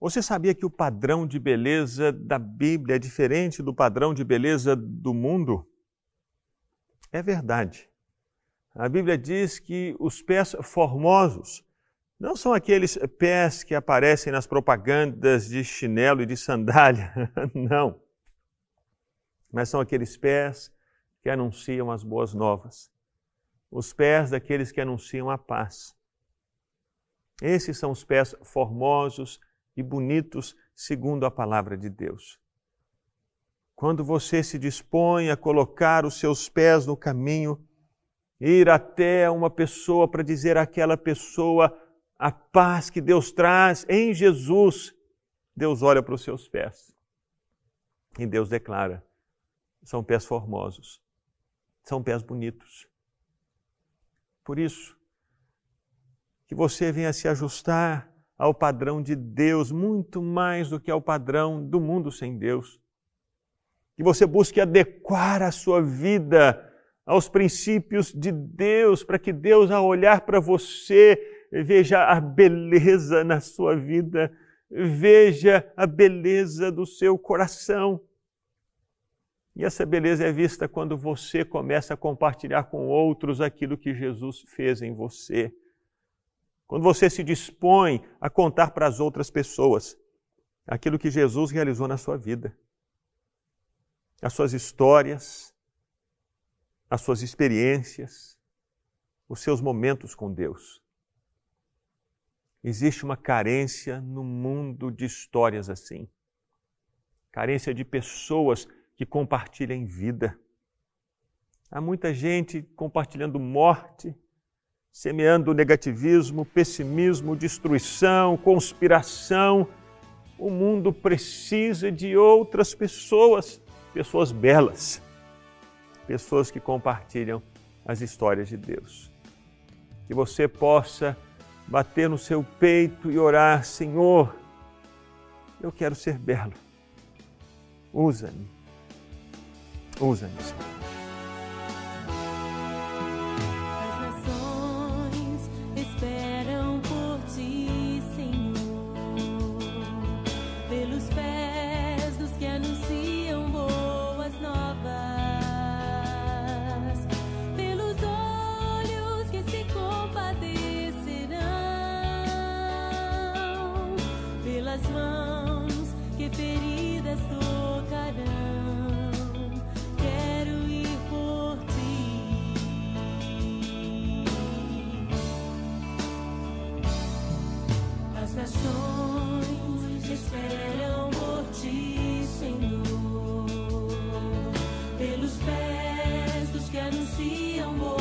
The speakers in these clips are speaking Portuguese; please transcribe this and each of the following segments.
Você sabia que o padrão de beleza da Bíblia é diferente do padrão de beleza do mundo? É verdade. A Bíblia diz que os pés formosos não são aqueles pés que aparecem nas propagandas de chinelo e de sandália, não. Mas são aqueles pés que anunciam as boas novas, os pés daqueles que anunciam a paz. Esses são os pés formosos e bonitos, segundo a palavra de Deus. Quando você se dispõe a colocar os seus pés no caminho, ir até uma pessoa para dizer àquela pessoa a paz que Deus traz em Jesus, Deus olha para os seus pés e Deus declara: são pés formosos, são pés bonitos. Por isso, que você venha se ajustar ao padrão de Deus, muito mais do que ao padrão do mundo sem Deus. Que você busque adequar a sua vida aos princípios de Deus, para que Deus, ao olhar para você, veja a beleza na sua vida, veja a beleza do seu coração. E essa beleza é vista quando você começa a compartilhar com outros aquilo que Jesus fez em você. Quando você se dispõe a contar para as outras pessoas aquilo que Jesus realizou na sua vida, as suas histórias, as suas experiências, os seus momentos com Deus. Existe uma carência no mundo de histórias assim. Carência de pessoas que compartilhem vida. Há muita gente compartilhando morte, semeando negativismo, pessimismo, destruição, conspiração. O mundo precisa de outras pessoas, pessoas belas, pessoas que compartilham as histórias de Deus. Que você possa bater no seu peito e orar: Senhor, eu quero ser belo. Usa-me. Usa-me, Senhor. minhas mãos, que feridas tocarão. Quero ir por ti. As nações esperam por ti, Senhor, pelos pés dos que anunciam.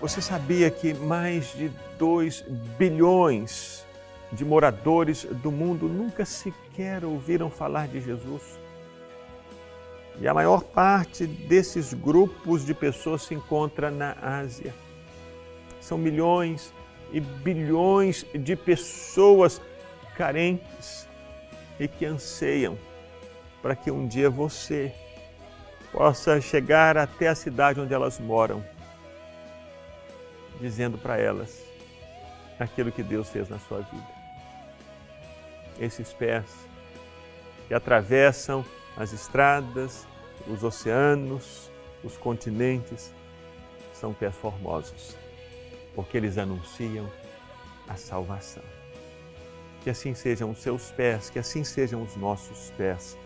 Você sabia que mais de 2 bilhões de moradores do mundo nunca sequer ouviram falar de Jesus? E a maior parte desses grupos de pessoas se encontra na Ásia. São milhões e bilhões de pessoas carentes e que anseiam para que um dia você possa chegar até a cidade onde elas moram, dizendo para elas aquilo que Deus fez na sua vida. Esses pés que atravessam as estradas, os oceanos, os continentes, são pés formosos, porque eles anunciam a salvação. Que assim sejam os seus pés, que assim sejam os nossos pés,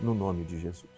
no nome de Jesus.